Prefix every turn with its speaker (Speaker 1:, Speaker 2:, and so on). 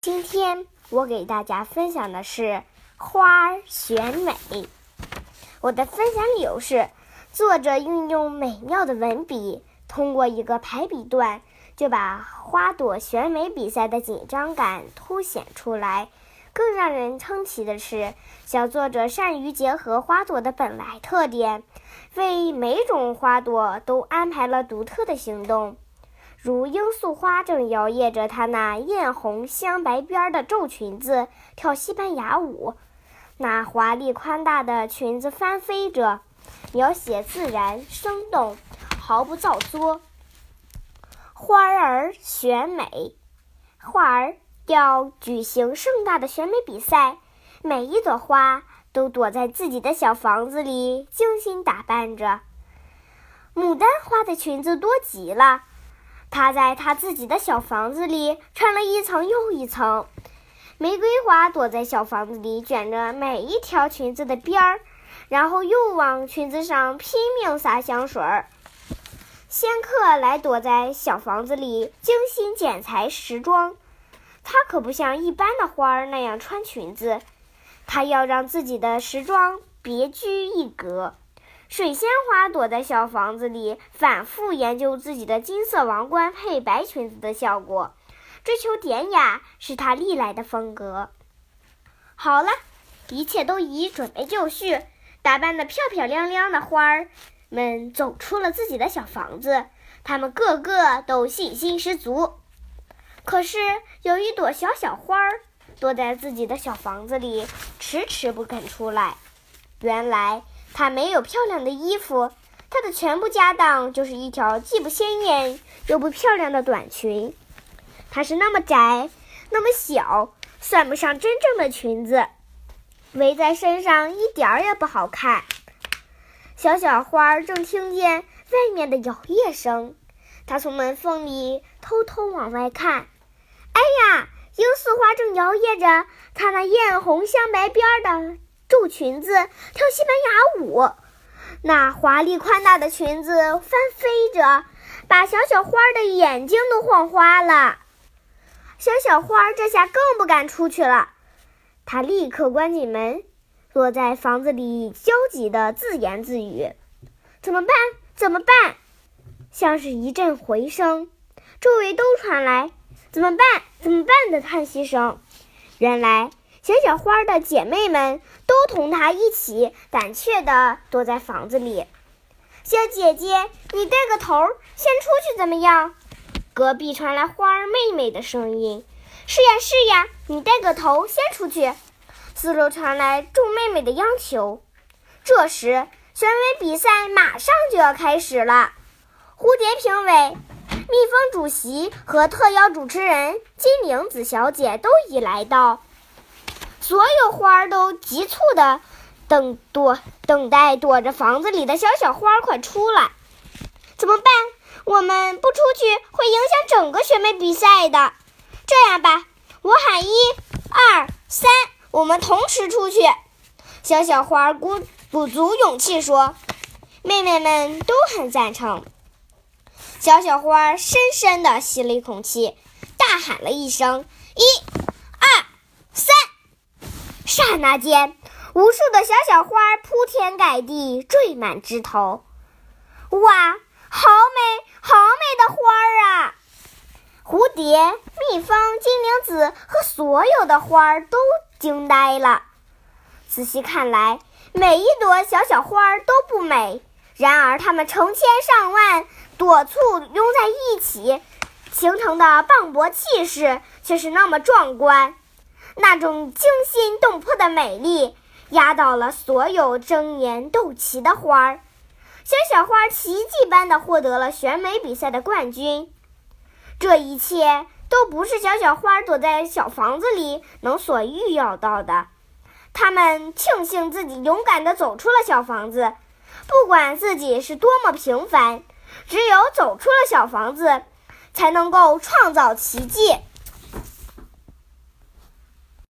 Speaker 1: 今天我给大家分享的是花儿选美。我的分享理由是，作者运用美妙的文笔，通过一个排比段，就把花朵选美比赛的紧张感凸显出来。更让人称奇的是，小作者善于结合花朵的本来特点，为每种花朵都安排了独特的行动。如罂粟花正摇曳着它那艳红镶白边的皱裙子跳西班牙舞，那华丽宽大的裙子翻飞着，描写自然生动，毫不造作。花儿选美，花儿。要举行盛大的选美比赛，每一朵花都躲在自己的小房子里，精心打扮着。牡丹花的裙子多极了，它在它自己的小房子里穿了一层又一层。玫瑰花躲在小房子里，卷着每一条裙子的边儿，然后又往裙子上拼命撒香水儿。仙客来躲在小房子里，精心剪裁时装。它可不像一般的花儿那样穿裙子，它要让自己的时装别具一格。水仙花躲在小房子里，反复研究自己的金色王冠配白裙子的效果，追求典雅是它历来的风格。好了，一切都已准备就绪，打扮得漂漂亮亮的花儿们走出了自己的小房子，它们个个都信心十足。可是有一朵小小花儿躲在自己的小房子里，迟迟不肯出来。原来她没有漂亮的衣服，她的全部家当就是一条既不鲜艳又不漂亮的短裙。它是那么窄，那么小，算不上真正的裙子，围在身上一点儿也不好看。小小花儿正听见外面的摇曳声，它从门缝里偷偷往外看。哎呀，罂粟花正摇曳着它那艳红镶白边的皱裙子跳西班牙舞，那华丽宽大的裙子翻飞着，把小小花的眼睛都晃花了。小小花这下更不敢出去了，她立刻关紧门，躲在房子里焦急地自言自语：“怎么办？怎么办？”像是一阵回声，周围都传来。怎么办？怎么办的叹息声。原来小小花的姐妹们都同她一起胆怯地躲在房子里。小姐姐，你带个头，先出去怎么样？隔壁传来花儿妹妹的声音。是呀，是呀，你带个头，先出去。四周传来众妹妹的央求。这时，选美比赛马上就要开始了。蝴蝶评委。蜜蜂主席和特邀主持人金铃子小姐都已来到，所有花儿都急促地等躲等待躲着房子里的小小花儿快出来。怎么办？我们不出去会影响整个选美比赛的。这样吧，我喊一、二、三，我们同时出去。小小花鼓鼓足勇气说：“妹妹们都很赞成。”小小花深深地吸了一口气，大喊了一声：“一、！”刹那间，无数的小小花铺天盖地缀满枝头。哇，好美，好美的花儿啊！蝴蝶、蜜蜂、金铃子和所有的花儿都惊呆了。仔细看来，每一朵小小花都不美，然而它们成千上万。朵簇拥在一起，形成的磅礴气势却是那么壮观。那种惊心动魄的美丽，压倒了所有争妍斗奇的花儿。小小花奇迹般地获得了选美比赛的冠军。这一切都不是小小花躲在小房子里能所预料到的。他们庆幸自己勇敢地走出了小房子，不管自己是多么平凡。只有走出了小房子，才能够创造奇迹。